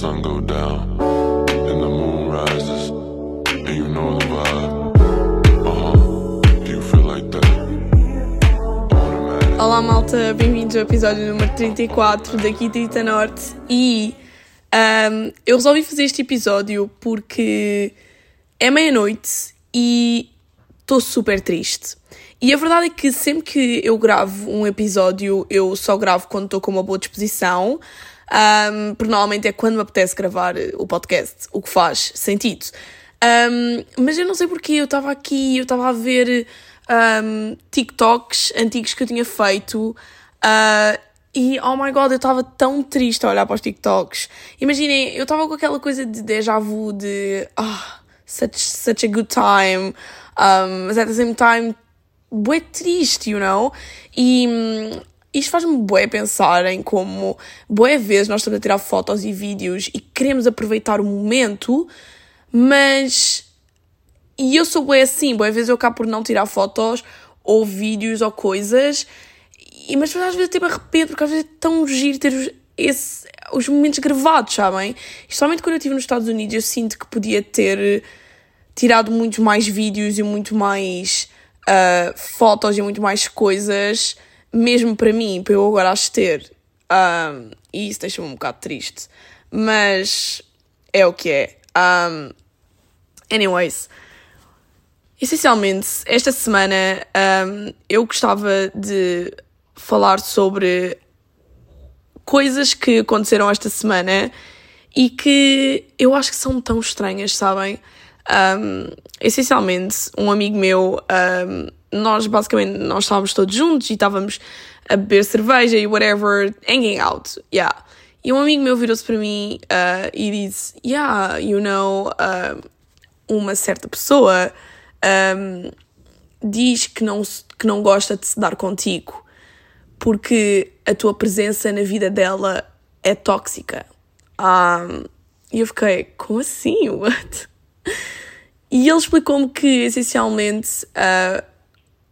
sun go down and the moon rises, and you know the vibe. Uh huh. Do you feel like that? Automatic. Olá malta, bem-vindos ao episódio número 34 daqui Trita Norte e ahm, eu resolvi fazer este episódio porque é meia-noite e estou super triste. E a verdade é que sempre que eu gravo um episódio, eu só gravo quando estou com uma boa disposição, ahm, porque normalmente é quando me apetece gravar o podcast, o que faz sentido. Ahm, mas eu não sei porque eu estava aqui, eu estava a ver ahm, TikToks antigos que eu tinha feito ah, e oh my god, eu estava tão triste a olhar para os TikToks. Imaginem, eu estava com aquela coisa de déjà vu de ah, such, such a good time, um, mas at the same time, bué triste, you know? E hum, isto faz-me bué pensar em como bué vezes nós estamos a tirar fotos e vídeos e queremos aproveitar o momento, mas e eu sou bué assim, bué vezes eu acabo por não tirar fotos ou vídeos ou coisas, e, mas às vezes tipo arrependo, porque às vezes é tão giro ter esse, os momentos gravados, sabem? E somente quando eu estive nos Estados Unidos eu sinto que podia ter tirado muitos mais vídeos e muito mais ah, fotos e muito mais coisas, mesmo para mim, para eu agora as ter. Ah, e isso deixa-me um bocado triste. Mas é o que é. Um, anyways, essencialmente, esta semana um, eu gostava de falar sobre coisas que aconteceram esta semana e que eu acho que são tão estranhas, sabem? Um, essencialmente, um amigo meu, um, nós basicamente nós estávamos todos juntos e estávamos a beber cerveja e whatever, hanging out, yeah. E um amigo meu virou-se para mim uh, e disse: Yeah, you know, uh, uma certa pessoa um, diz que não, que não gosta de se dar contigo porque a tua presença na vida dela é tóxica. Um, e eu fiquei, como assim? What? E ele explicou-me que, essencialmente, ah,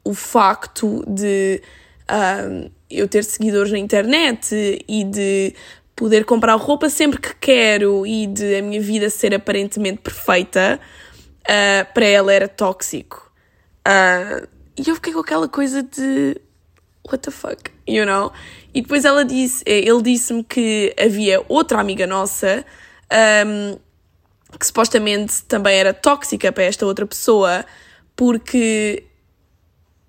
o facto de ah, eu ter seguidores na internet e de poder comprar roupa sempre que quero e de a minha vida ser aparentemente perfeita, ah, para ela era tóxico. Ah, e eu fiquei com aquela coisa de what the fuck, you know? E depois ela disse, eh, ele disse-me que havia outra amiga nossa ahm, que supostamente também era tóxica para esta outra pessoa porque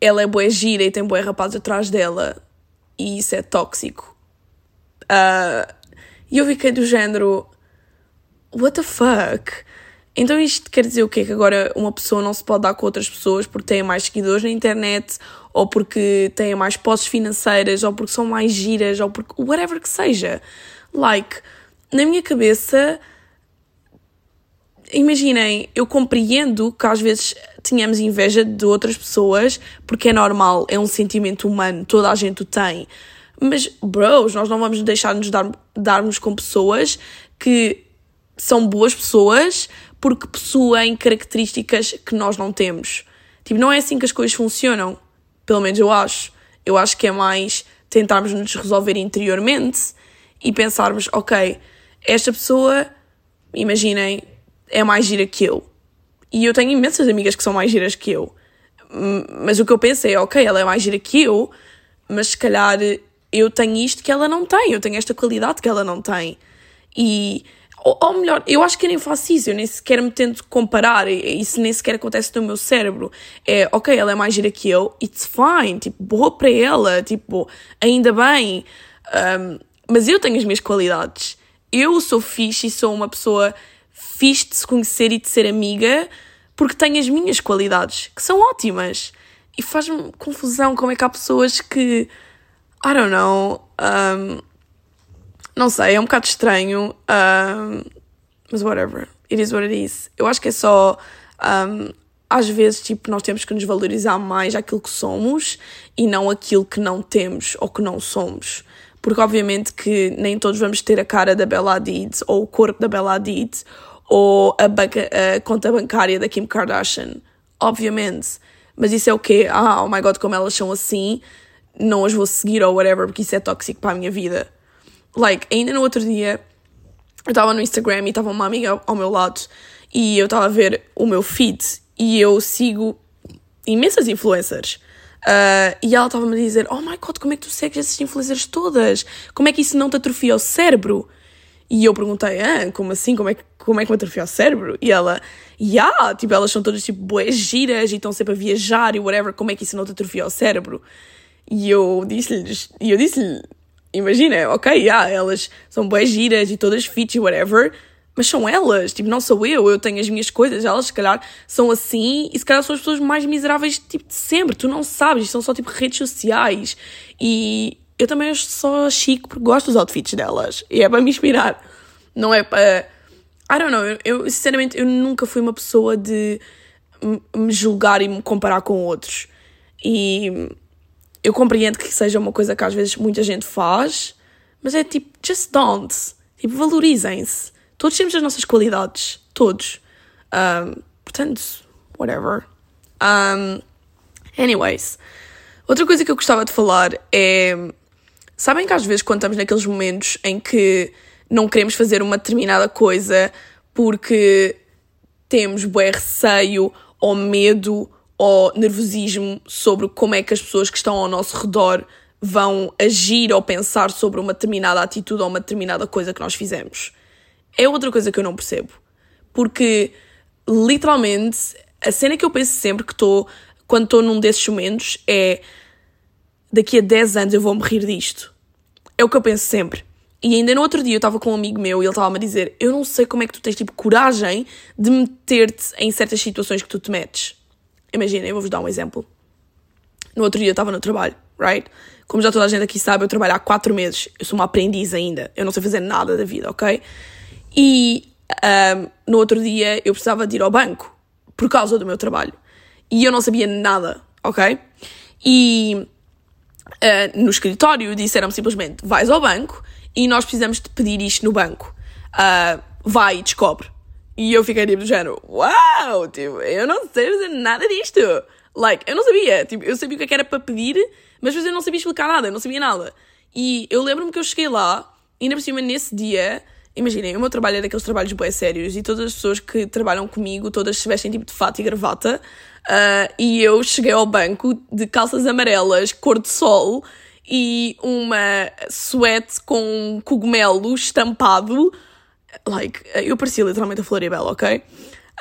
ela é boa gira e tem boa rapaz atrás dela e isso é tóxico. Ah, E eu fiquei do género what the fuck? Então isto quer dizer o quê? Que agora uma pessoa não se pode dar com outras pessoas porque têm mais seguidores na internet, ou porque têm mais posses financeiras, ou porque são mais giras, ou porque whatever que seja. Like, na minha cabeça, imaginem, eu compreendo que às vezes tenhamos inveja de outras pessoas, porque é normal, é um sentimento humano, toda a gente o tem. Mas, bros, nós não vamos deixar-nos dar, darmos com pessoas que são boas pessoas porque possuem características que nós não temos. Tipo, não é assim que as coisas funcionam. Pelo menos eu acho. Eu acho que é mais tentarmos nos resolver interiormente e pensarmos, ok, esta pessoa, imaginem, é mais gira que eu. E eu tenho imensas amigas que são mais giras que eu. Mas o que eu penso é, ok, ela é mais gira que eu, mas se calhar eu tenho isto que ela não tem, eu tenho esta qualidade que ela não tem. E, ou, ou melhor, eu acho que eu nem faço isso, eu nem sequer me tento comparar, isso nem sequer acontece no meu cérebro. É, ok, ela é mais gira que eu, it's fine, tipo, boa para ela, tipo, ainda bem. Um, mas eu tenho as minhas qualidades. Eu sou fixe e sou uma pessoa fixe de se conhecer e de ser amiga porque tenho as minhas qualidades, que são ótimas. E faz-me confusão como é que há pessoas que, I don't know, um, não sei, é um bocado estranho, um, mas whatever, it is what it is. Eu acho que é só, um, às vezes, tipo, nós temos que nos valorizar mais aquilo que somos e não aquilo que não temos ou que não somos. Porque, obviamente, que nem todos vamos ter a cara da Bella Hadid ou o corpo da Bella Hadid ou a, banca- a conta bancária da Kim Kardashian. Obviamente. Mas isso é o quê? Ah, oh my god, como elas são assim, não as vou seguir ou whatever, porque isso é tóxico para a minha vida. Like, ainda no outro dia, eu estava no Instagram e estava uma amiga ao meu lado e eu estava a ver o meu feed e eu sigo imensas influencers. Uh, e ela estava-me a dizer: Oh my god, como é que tu segues essas influencers todas? Como é que isso não te atrofia o cérebro? E eu perguntei: ah, como assim? Como é, que, como é que me atrofia o cérebro? E ela: Yeah, tipo, elas são todas tipo boas giras e estão sempre a viajar e whatever, como é que isso não te atrofia o cérebro? E eu disse-lhe: eu disse-lhe imagina, ok, yeah, elas são boas giras e todas fit e whatever, mas são elas, tipo, não sou eu, eu tenho as minhas coisas, elas se calhar são assim e se calhar são as pessoas mais miseráveis tipo, de sempre, tu não sabes, são só tipo redes sociais e eu também sou chique porque gosto dos outfits delas e é para me inspirar, não é para. I don't know, eu, eu sinceramente eu nunca fui uma pessoa de me julgar e me comparar com outros e eu compreendo que seja uma coisa que às vezes muita gente faz, mas é tipo, just don't. Tipo, valorizem-se. Todos temos as nossas qualidades. Todos. Um, portanto, whatever. Um, anyways. Outra coisa que eu gostava de falar é. Sabem que às vezes, quando estamos naqueles momentos em que não queremos fazer uma determinada coisa porque temos bué receio ou medo ou nervosismo sobre como é que as pessoas que estão ao nosso redor vão agir ou pensar sobre uma determinada atitude ou uma determinada coisa que nós fizemos. É outra coisa que eu não percebo. Porque, literalmente, a cena que eu penso sempre que estou, quando estou num desses momentos, é daqui a 10 anos eu vou morrer disto. É o que eu penso sempre. E ainda no outro dia eu estava com um amigo meu e ele estava-me a dizer: Eu não sei como é que tu tens tipo coragem de meter-te em certas situações que tu te metes. Imaginem, eu vou-vos dar um exemplo. No outro dia eu estava no trabalho, right? Como já toda a gente aqui sabe, eu trabalho há quatro meses. Eu sou uma aprendiz ainda. Eu não sei fazer nada da vida, ok? E um, no outro dia eu precisava de ir ao banco por causa do meu trabalho. E eu não sabia nada, ok? E uh, no escritório disseram simplesmente: vais ao banco e nós precisamos de pedir isto no banco. Uh, vai e descobre. E eu fiquei tipo do género, uau, tipo, eu não sei fazer nada disto. Like, eu não sabia, tipo, eu sabia o que é era para pedir, mas eu não sabia explicar nada, eu não sabia nada. E eu lembro-me que eu cheguei lá, ainda por cima nesse dia, imaginem, o meu trabalho é daqueles trabalhos bem sérios, e todas as pessoas que trabalham comigo, todas se vestem tipo de fato e gravata, uh, e eu cheguei ao banco de calças amarelas, cor de sol, e uma suéte com cogumelo estampado, like, eu parecia literalmente a Floribela, ok?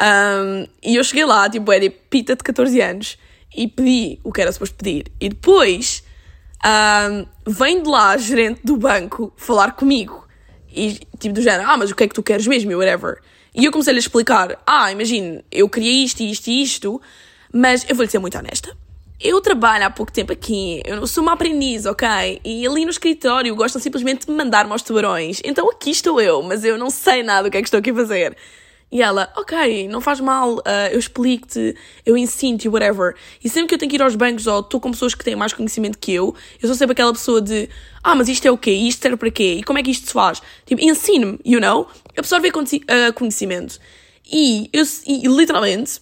Um, e eu cheguei lá, tipo, era pita de 14 anos e pedi o que era suposto pedir. E depois um, vem de lá a gerente do banco falar comigo e tipo do género, ah, mas o que é que tu queres mesmo, whatever. E eu comecei-lhe a explicar, ah, imagine, eu queria isto, isto e isto, mas eu vou-lhe ser muito honesta eu trabalho há pouco tempo aqui, eu sou uma aprendiz, ok? E ali no escritório gostam simplesmente de mandar-me aos tubarões. Então aqui estou eu, mas eu não sei nada do que é que estou aqui a fazer. E ela, ok, não faz mal, uh, eu explico-te, eu ensino-te, whatever. E sempre que eu tenho que ir aos bancos ou estou com pessoas que têm mais conhecimento que eu, eu sou sempre aquela pessoa de, ah, mas isto é o quê? Isto serve para quê? E como é que isto se faz? Tipo, ensino-me, you know? Absorver uh, conhecimento. E, eu, e literalmente,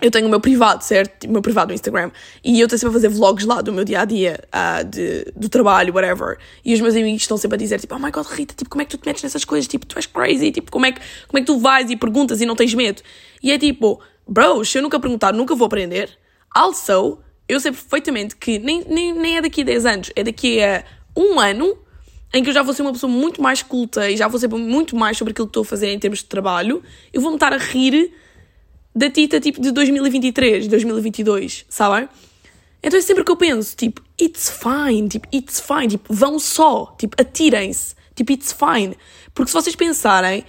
eu tenho o meu privado, certo? O meu privado no Instagram. E eu estou sempre a fazer vlogs lá do meu dia a dia, uh, de, do trabalho, whatever. E os meus amigos estão sempre a dizer, tipo, oh my god, Rita, tipo, como é que tu te metes nessas coisas? Tipo, tu és crazy. Tipo, como é que, como é que tu vais e perguntas e não tens medo? E é tipo, bro, se eu nunca perguntar, nunca vou aprender. Also, eu sei perfeitamente que nem, nem, nem é daqui a 10 anos, é daqui a um ano em que eu já vou ser uma pessoa muito mais culta e já vou saber muito mais sobre aquilo que estou a fazer em termos de trabalho. Eu vou-me estar a rir da Tita tipo de 2023, 2022, sabem? Então é sempre que eu penso, tipo, it's fine, tipo, it's fine, tipo, vão só, tipo, atirem-se, tipo, it's fine. Porque se vocês pensarem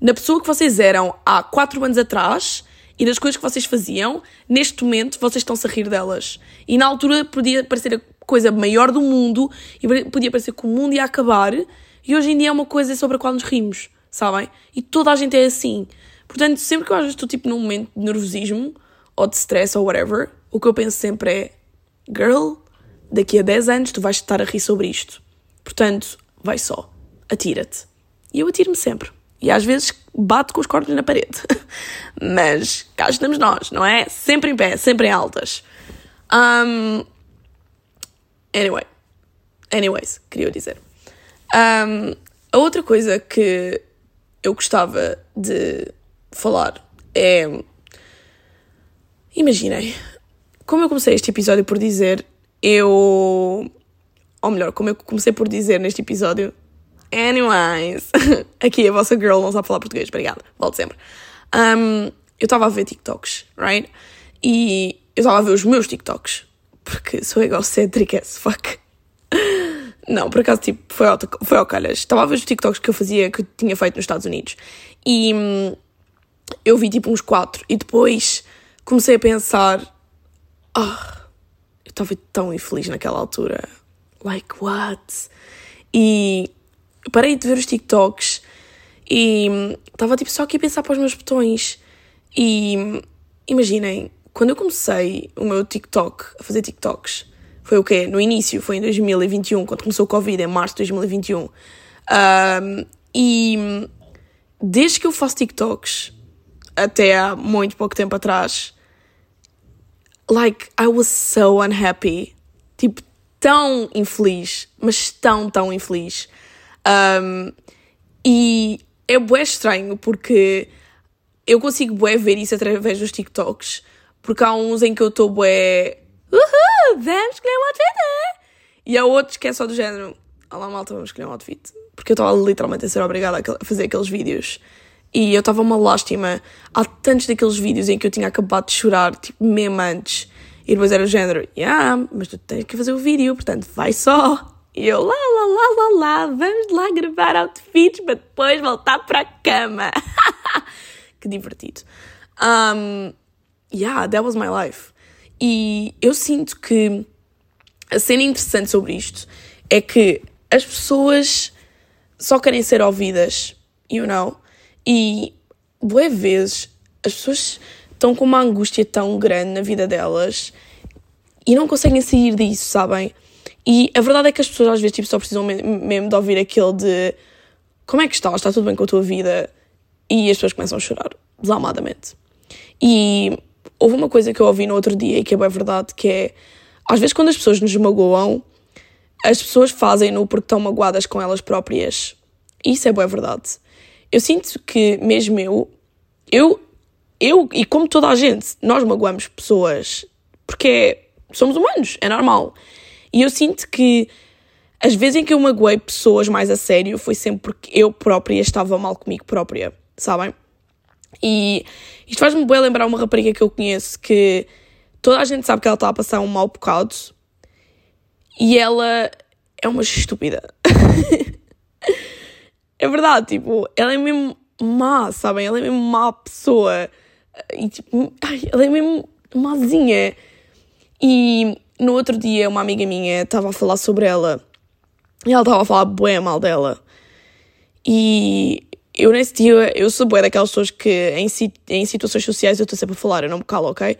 na pessoa que vocês eram há 4 anos atrás e das coisas que vocês faziam, neste momento vocês estão-se a rir delas. E na altura podia parecer a coisa maior do mundo e podia parecer que o mundo ia acabar e hoje em dia é uma coisa sobre a qual nos rimos, sabem? E toda a gente é assim. Portanto, sempre que eu às vezes estou tipo num momento de nervosismo ou de stress ou whatever, o que eu penso sempre é: girl, daqui a 10 anos tu vais estar a rir sobre isto. Portanto, vai só, atira-te. E eu atiro-me sempre. E às vezes bato com os corpos na parede. Mas cá estamos nós, não é? Sempre em pé, sempre em altas. Um, anyway. Anyways, queria dizer. Um, a outra coisa que eu gostava de falar é. Imaginem, como eu comecei este episódio por dizer, eu. Ou melhor, como eu comecei por dizer neste episódio. Anyways, aqui a vossa girl não sabe falar português, obrigada, volto sempre. Um, eu estava a ver TikToks, right? E eu estava a ver os meus TikToks, porque sou egocêntrica as fuck. Não, por acaso, tipo, foi ao, foi ao calhas. Estava a ver os TikToks que eu fazia, que eu tinha feito nos Estados Unidos. E hum, eu vi, tipo, uns quatro. E depois comecei a pensar... Ah, eu estava tão infeliz naquela altura. Like, what? E parei de ver os TikToks e estava, tipo, só aqui a pensar para os meus botões. E imaginem, quando eu comecei o meu TikTok, a fazer TikToks foi o quê? No início, foi em 2021, quando começou o Covid, em março de 2021. Um, e desde que eu faço TikToks, até há muito pouco tempo atrás, like, I was so unhappy. Tipo, tão infeliz, mas tão, tão infeliz. Um, e é bué estranho porque eu consigo bué ver isso através dos TikToks. Porque há uns em que eu estou bué uhul, vamos escolher um outfit! E há outros que é só do género, olá malta, vamos escolher um outfit. Porque eu estava literalmente a ser obrigada a fazer aqueles vídeos. E eu estava uma lástima. Há tantos daqueles vídeos em que eu tinha acabado de chorar, tipo, mesmo antes. E depois era o género, yeah, mas tu tens que fazer o vídeo, portanto, vai só. E eu, lá, lá, lá, lá, lá, vamos lá gravar outfits para depois voltar para a cama. que divertido. Um, yeah, that was my life. E eu sinto que a cena interessante sobre isto é que as pessoas só querem ser ouvidas, you know? E boas vezes as pessoas estão com uma angústia tão grande na vida delas e não conseguem sair disso, sabem? E a verdade é que as pessoas às vezes tipo, só precisam mesmo de ouvir aquele de como é que estás? Está tudo bem com a tua vida? E as pessoas começam a chorar desalmadamente. E houve uma coisa que eu ouvi no outro dia e que é bem verdade, que é às vezes quando as pessoas nos magoam, as pessoas fazem-no porque estão magoadas com elas próprias. Isso é bem verdade. Eu sinto que mesmo eu, eu, eu e como toda a gente, nós magoamos pessoas porque somos humanos, é normal. E eu sinto que as vezes em que eu magoei pessoas mais a sério foi sempre porque eu própria estava mal comigo própria, sabem? E isto faz-me bem lembrar uma rapariga que eu conheço que toda a gente sabe que ela está a passar um mau bocado e ela é uma estúpida. é verdade, tipo, ela é mesmo má, sabem? Ela é mesmo má pessoa. E tipo, ai, ela é mesmo mazinha. E no outro dia, uma amiga minha estava a falar sobre ela e ela estava a falar bem mal dela. E eu nesse dia, eu sou boa daquelas pessoas que em, em situações sociais eu estou sempre a falar, eu não me calo, ok?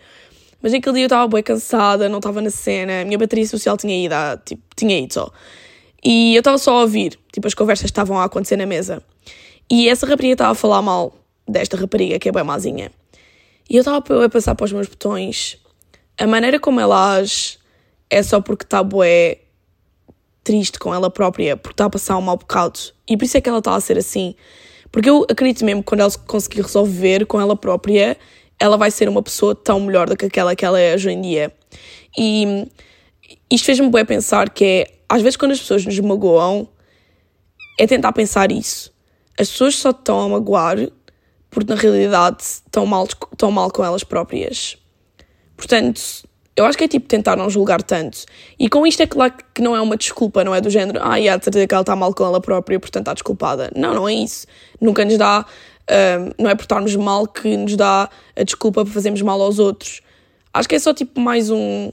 Mas naquele dia eu estava bem cansada, não estava na cena, a minha bateria social tinha ido, tipo, tinha ido só. E eu estava só a ouvir, tipo, as conversas estavam a acontecer na mesa. E essa rapariga estava a falar mal desta rapariga, que é bem mazinha. E eu estava a passar para os meus botões. A maneira como ela age é só porque está bué triste com ela própria, porque está a passar um mau bocado. E por isso é que ela está a ser assim. Porque eu acredito mesmo que quando ela conseguir resolver com ela própria, ela vai ser uma pessoa tão melhor do que aquela que ela é hoje em dia. E isto fez-me bem pensar que é, às vezes quando as pessoas nos magoam, é tentar pensar isso. As pessoas só estão a magoar porque na realidade estão mal, estão mal com elas próprias. Portanto, eu acho que é tipo tentar não julgar tanto. E com isto é claro que não é uma desculpa, não é do género, ah, yeah, de certeza que ela está mal com ela própria, portanto está desculpada. Não, não é isso. Nunca nos dá, um, não é por estarmos mal que nos dá a desculpa para fazermos mal aos outros. Acho que é só tipo mais um.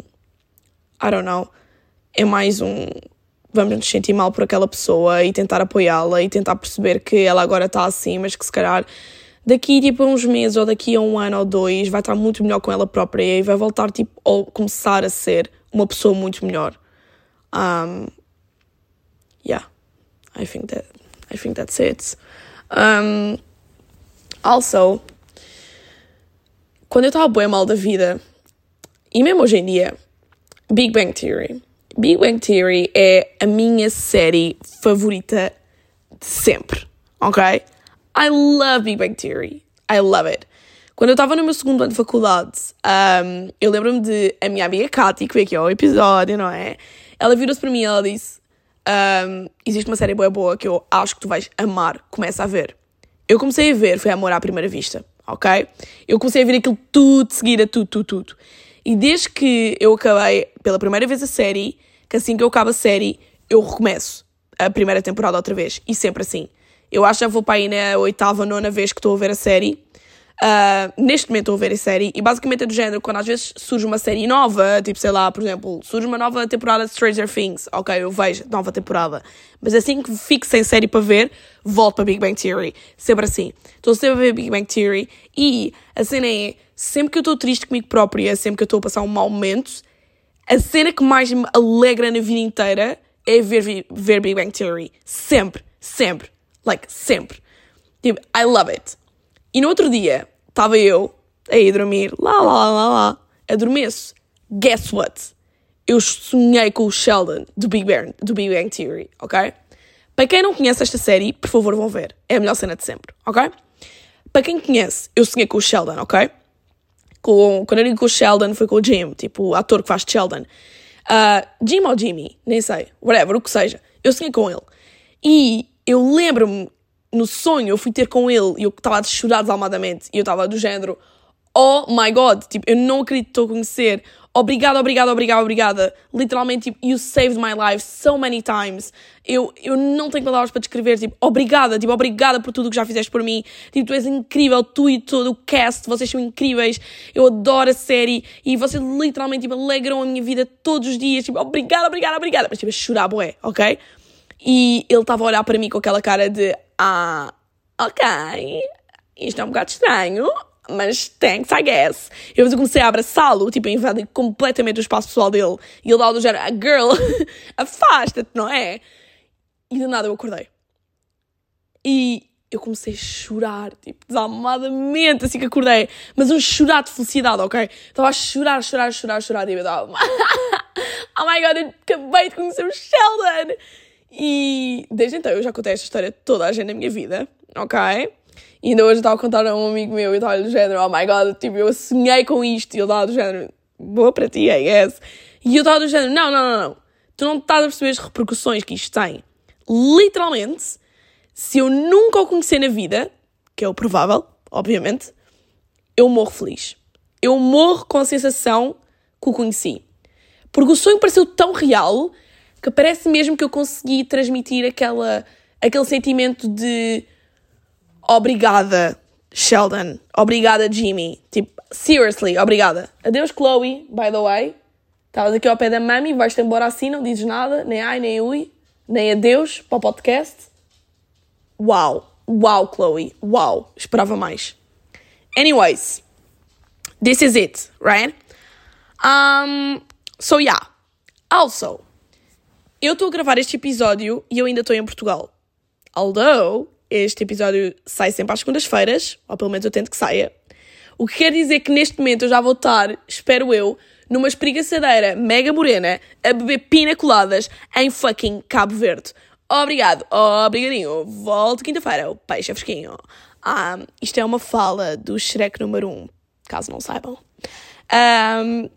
I don't know. É mais um. Vamos nos sentir mal por aquela pessoa e tentar apoiá-la e tentar perceber que ela agora está assim, mas que se calhar daqui tipo a uns meses ou daqui a um ano ou dois vai estar muito melhor com ela própria e vai voltar tipo ou começar a ser uma pessoa muito melhor. Um, yeah, I think that I think that's it. Um, also, quando eu estava bem mal da vida e mesmo hoje em dia, Big Bang Theory. Big Bang Theory é a minha série favorita de sempre, ok? I love Big Bang Theory. I love it. Quando eu estava no meu segundo ano de faculdade, um, eu lembro-me de a minha amiga Katy, que veio aqui ao episódio, não é? Ela virou-se para mim e ela disse: um, Existe uma série boa boa que eu acho que tu vais amar, começa a ver. Eu comecei a ver, foi amor à primeira vista, ok? Eu comecei a ver aquilo tudo de seguida, tudo, tudo, tudo. E desde que eu acabei pela primeira vez a série, que assim que eu acabo a série, eu recomeço a primeira temporada outra vez. E sempre assim. Eu acho que vou para aí na oitava, nona vez que estou a ver a série. Uh, neste momento estou a ver a série e basicamente é do género quando às vezes surge uma série nova, tipo sei lá, por exemplo, surge uma nova temporada de Stranger Things, ok, eu vejo nova temporada, mas assim que fico sem série para ver, volto para Big Bang Theory, sempre assim. Estou sempre a ver Big Bang Theory e a cena é sempre que eu estou triste comigo própria, sempre que eu estou a passar um mau momento, a cena que mais me alegra na vida inteira é ver, ver Big Bang Theory. Sempre, sempre, like, sempre. Tipo, I love it. E no outro dia, estava eu a ir dormir, lá, lá, lá, lá, lá, adormeço. Guess what? Eu sonhei com o Sheldon do Big Bang, do Big Bang Theory, ok? Para quem não conhece esta série, por favor vão ver. É a melhor cena de sempre, ok? Para quem conhece, eu sonhei com o Sheldon, ok? Com, quando eu digo com o Sheldon, foi com o Jim, tipo, o ator que faz Sheldon. Uh, Jim ou Jimmy, nem sei, whatever, o que seja. Eu sonhei com ele. E eu lembro-me no sonho eu fui ter com ele e eu estava a chorar desalmadamente e eu estava do género oh my god, tipo, eu não acredito que estou a conhecer obrigada, obrigada, obrigada, obrigada. Literalmente, tipo, you saved my life so many times. Eu, eu não tenho palavras para descrever, tipo, obrigada tipo, obrigada por tudo o que já fizeste por mim. Tipo, tu és incrível, tu e todo o cast vocês são incríveis, eu adoro a série e vocês literalmente, tipo, alegram a minha vida todos os dias, tipo, obrigada, obrigada, obrigada. Mas, tipo, a chorar, boé, ok? E ele estava a olhar para mim com aquela cara de ah, ok, isto é um bocado estranho, mas thanks, I guess. E depois eu comecei a abraçá-lo, tipo, invadir completamente o espaço pessoal dele. E ele dá do género, girl, afasta-te, não é? E do nada eu acordei. E eu comecei a chorar, tipo, desalmadamente, assim que acordei. Mas um chorar de felicidade, ok? Estava a chorar, chorar, chorar, chorar. E eu estava, oh my god, eu acabei de conhecer o Sheldon. E desde então eu já contei esta história toda a gente na minha vida, ok? E ainda hoje estava a contar a um amigo meu e estava do género, oh my god, tipo, eu sonhei com isto. E ele estava do género, boa para ti, I guess. E eu estava do género, não, não, não, não. Tu não estás a perceber as repercussões que isto tem. Literalmente, se eu nunca o conhecer na vida, que é o provável, obviamente, eu morro feliz. Eu morro com a sensação que o conheci. Porque o sonho pareceu tão real que parece mesmo que eu consegui transmitir aquela, aquele sentimento de obrigada, Sheldon, obrigada, Jimmy. Tipo, seriously, obrigada. Adeus, Chloe, by the way. Estavas aqui ao pé da mami, vais-te embora assim, não dizes nada, nem ai, nem ui, nem adeus para o podcast. Uau, uau, Chloe, uau, esperava mais. Anyways, this is it, right? Um, so yeah. Also, eu estou a gravar este episódio e eu ainda estou em Portugal. Although este episódio sai sempre às segundas-feiras, ou pelo menos eu tento que saia. O que quer dizer que neste momento eu já vou estar, espero eu, numa espreguiçadeira mega morena a beber pina coladas em fucking Cabo Verde. Obrigado, obrigadinho. Volto quinta-feira, o peixe é fresquinho. Ah, isto é uma fala do Shrek número 1, caso não saibam. Um,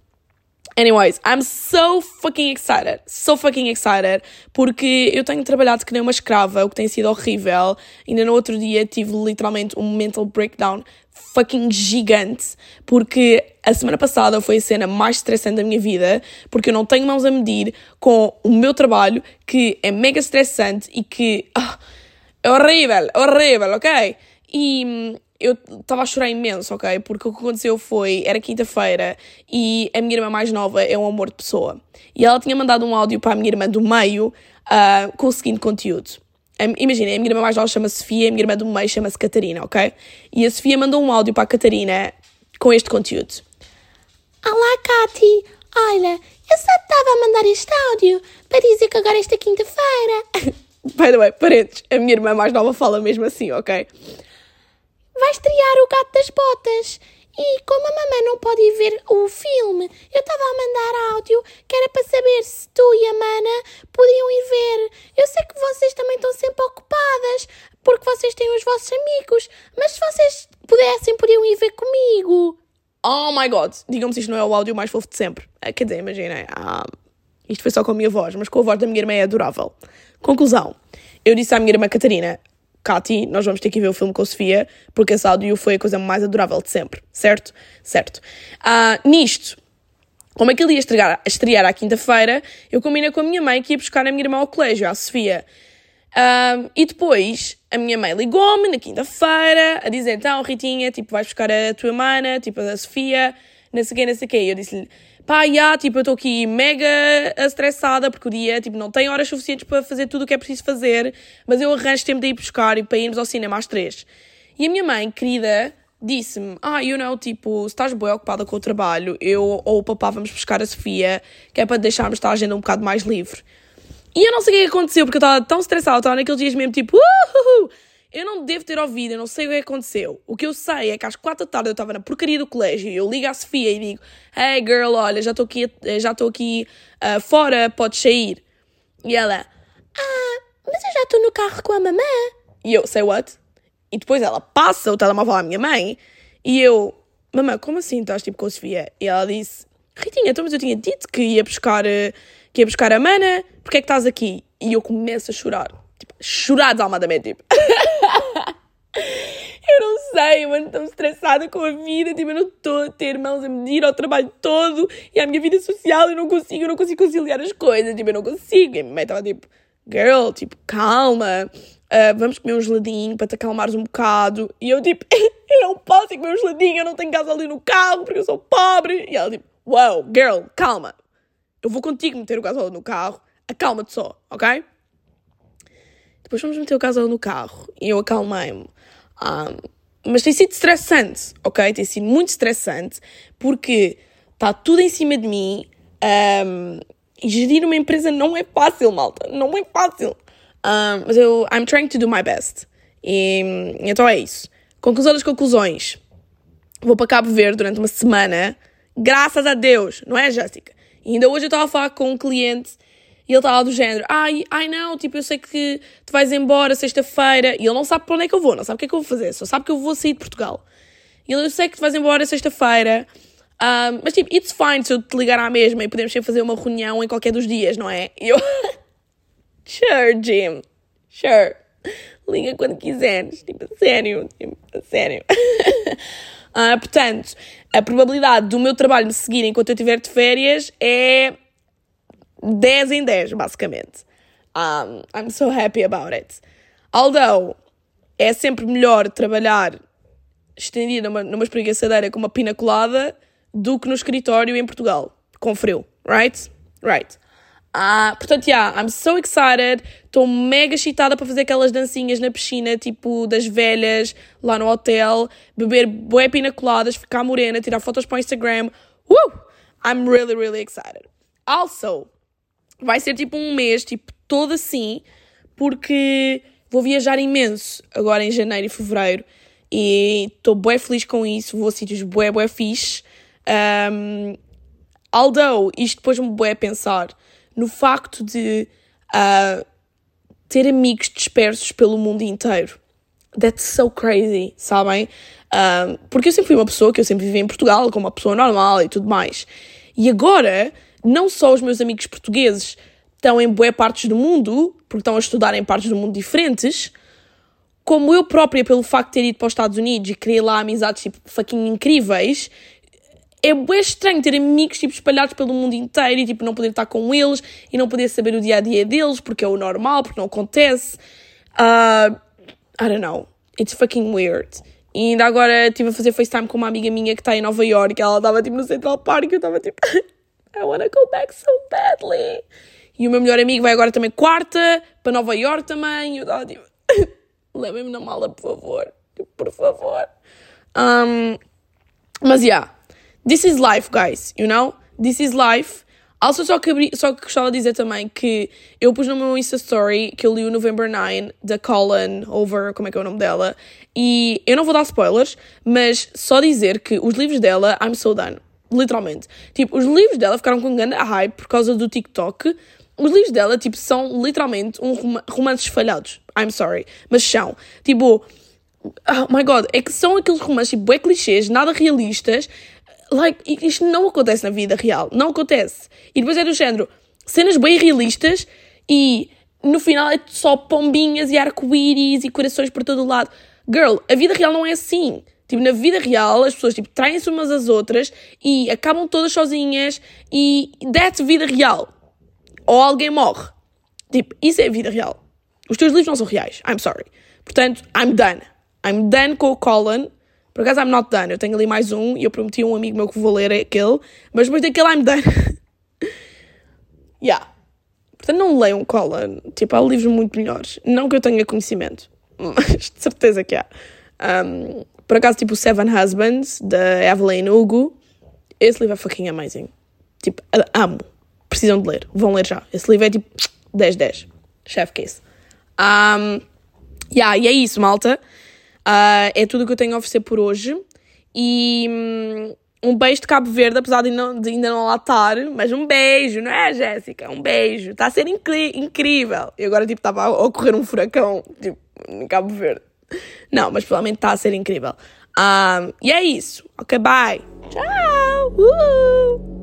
Anyways, I'm so fucking excited. So fucking excited. Porque eu tenho trabalhado que nem uma escrava, o que tem sido horrível. Ainda no outro dia tive literalmente um mental breakdown fucking gigante. Porque a semana passada foi a cena mais estressante da minha vida. Porque eu não tenho mãos a medir com o meu trabalho, que é mega estressante e que. Ah, é horrível, horrível, ok? E hum, eu estava a chorar imenso, ok? Porque o que aconteceu foi, era quinta-feira e a minha irmã mais nova é um amor de pessoa. E ela tinha mandado um áudio para a minha irmã do meio uh, com o seguinte conteúdo. Imagina, a minha irmã mais nova chama-se Sofia, a minha irmã do meio chama-se Catarina, ok? E a Sofia mandou um áudio para a Catarina com este conteúdo. Olá, Cati! Olha, eu só estava a mandar este áudio para dizer que agora esta quinta-feira. By the way, parentes, a minha irmã mais nova fala mesmo assim, ok? Vai estrear o Gato das Botas. E como a mamãe não pode ir ver o filme, eu estava a mandar áudio que era para saber se tu e a Mana podiam ir ver. Eu sei que vocês também estão sempre ocupadas, porque vocês têm os vossos amigos. Mas se vocês pudessem, podiam ir ver comigo. Oh my god, digam-me se isto não é o áudio mais fofo de sempre. Ah, Quer dizer, imaginem, ah, isto foi só com a minha voz, mas com a voz da minha irmã é adorável. Conclusão, eu disse à minha irmã Catarina, Cati, nós vamos ter que ver o filme com a Sofia, porque esse áudio foi a coisa mais adorável de sempre, certo? Certo. Ah, nisto, como aquilo ia estrear, estrear à quinta-feira, eu combinei com a minha mãe que ia buscar a minha irmã ao colégio, à Sofia. Um, e depois a minha mãe ligou-me na quinta-feira a dizer: então, Ritinha, tipo, vais buscar a tua mana, tipo, a Sofia, não sei o quê, não sei o quê. E eu disse-lhe: pá, já, tipo, eu estou aqui mega estressada porque o dia, tipo, não tem horas suficientes para fazer tudo o que é preciso fazer, mas eu arranjo tempo de ir buscar e para irmos ao cinema às três. E a minha mãe, querida, disse-me: Ah, you know, tipo, se estás bem ocupada com o trabalho, eu ou o papá vamos buscar a Sofia, que é para deixarmos esta agenda um bocado mais livre. E eu não sei o que é aconteceu, porque eu estava tão estressada, estava naqueles dias mesmo tipo, uhuhu! Eu não devo ter ouvido, eu não sei o que aconteceu. O que eu sei é que às quatro da tarde eu estava na porcaria do colégio e eu ligo à Sofia e digo: Hey girl, olha, já estou aqui, já estou aqui uh, fora, podes sair. E ela: Ah, mas eu já estou no carro com a mamã. E eu: Say what? E depois ela passa o telemóvel à minha mãe e eu: Mamãe, como assim estás tipo com a Sofia? E ela disse: Ritinha, então mas eu tinha dito que ia buscar, uh, que ia buscar a mana, porque é que estás aqui? E eu começo a chorar. Tipo, chorar desalmadamente, tipo. eu não sei, ando tão estressada com a vida, tipo, eu não estou a ter mãos a medir ao trabalho todo e à minha vida social, eu não consigo, eu não consigo conciliar as coisas, tipo, eu não consigo. E a minha mãe estava tipo, girl, tipo, calma, uh, vamos comer um geladinho para te acalmares um bocado. E eu, tipo, eu não posso comer um geladinho, eu não tenho casa ali no carro porque eu sou pobre. E ela, tipo, wow, girl, calma, eu vou contigo meter o gasóleo no carro, acalma-te só, ok? Depois fomos meter o gasóleo no carro e eu acalmei-me. Um, mas tem sido estressante, ok? Tem sido muito estressante porque está tudo em cima de mim um, e gerir uma empresa não é fácil, malta. Não é fácil. Um, mas eu, I'm trying to do my best. E então é isso. Conclusão das conclusões. Vou para Cabo Verde durante uma semana. Graças a Deus, não é, Jéssica? E ainda hoje eu estava a falar com um cliente e ele estava do género, ai, ai não, tipo, eu sei que tu vais embora sexta-feira. E ele não sabe para onde é que eu vou, não sabe o que é que eu vou fazer, só sabe que eu vou sair de Portugal. E ele, eu sei que tu vais embora sexta-feira, um, mas tipo, it's fine se eu te ligar à mesma e podemos sempre fazer uma reunião em qualquer dos dias, não é? E eu, sure, Jim, sure. Liga quando quiseres, tipo, a sério, tipo, a sério. uh, portanto, a probabilidade do meu trabalho me seguir enquanto eu estiver de férias é 10 em 10, basicamente. Um, I'm so happy about it. Although, é sempre melhor trabalhar estendido numa, numa espreguiçadeira com uma pina colada do que no escritório em Portugal, com frio, right? Right. Ah, portanto, yeah, I'm so excited. Estou mega excitada para fazer aquelas dancinhas na piscina, tipo das velhas, lá no hotel, beber bué pina coladas, ficar morena, tirar fotos para o Instagram. Woo! I'm really, really excited. Also, vai ser tipo um mês, tipo, todo assim, porque vou viajar imenso agora em janeiro e fevereiro e estou bué feliz com isso, vou a sítios bué, bué fixe. Um, although, isto depois me bué a pensar no facto de uh, ter amigos dispersos pelo mundo inteiro. That's so crazy, sabem? Um, porque eu sempre fui uma pessoa que eu sempre vivi em Portugal, como uma pessoa normal e tudo mais. E agora, não só os meus amigos portugueses estão em boas partes do mundo, porque estão a estudar em partes do mundo diferentes, como eu própria, pelo facto de ter ido para os Estados Unidos e criei lá amizades tipo fucking incríveis, é bem estranho ter amigos tipo, espalhados pelo mundo inteiro e tipo, não poder estar com eles e não poder saber o dia a dia deles porque é o normal, porque não acontece. Uh, I don't know. It's fucking weird. E ainda agora estive a fazer FaceTime com uma amiga minha que está em Nova York. Ela estava tipo no Central Park e eu estava tipo, I wanna go back so badly. E o meu melhor amigo vai agora também quarta para Nova York também. E eu estava tipo, levem-me na mala, por favor. Por favor. Um, mas yeah. This is life, guys, you know? This is life. Also, só que, só que gostava de dizer também que eu pus no meu Insta Story que eu li o November 9 da Colin Over, como é que é o nome dela, e eu não vou dar spoilers, mas só dizer que os livros dela, I'm so done. Literalmente. Tipo, os livros dela ficaram com grande hype por causa do TikTok. Os livros dela, tipo, são literalmente um rom romances falhados. I'm sorry. Mas são. Tipo, oh my god, é que são aqueles romances tipo, é clichês, nada realistas. Like, isto não acontece na vida real. Não acontece. E depois é do género, cenas bem realistas e no final é só pombinhas e arco-íris e corações por todo o lado. Girl, a vida real não é assim. Tipo, na vida real, as pessoas tipo, traem-se umas às outras e acabam todas sozinhas e that's vida real. Ou alguém morre. Tipo, isso é vida real. Os teus livros não são reais. I'm sorry. Portanto, I'm done. I'm done com o Colin. Por acaso, I'm not done. Eu tenho ali mais um e eu prometi a um amigo meu que vou ler aquele. Mas depois daquele, I'm done. yeah. Portanto, não leiam Colin. Tipo, há livros muito melhores. Não que eu tenha conhecimento. Mas de certeza que há. Um, por acaso, tipo, Seven Husbands, da Evelyn Hugo. Esse livro é fucking amazing. Tipo, amo. Precisam de ler. Vão ler já. Esse livro é tipo 10-10. Chef Case. Um, yeah, e é isso, malta. Uh, é tudo o que eu tenho a oferecer por hoje. E um, um beijo de Cabo Verde, apesar de, não, de ainda não lá estar. Mas um beijo, não é, Jéssica? Um beijo. Está a ser incrível. E agora, tipo, estava a ocorrer um furacão, tipo, em Cabo Verde. Não, mas provavelmente está a ser incrível. Um, e é isso. Ok, bye. Tchau. Uh!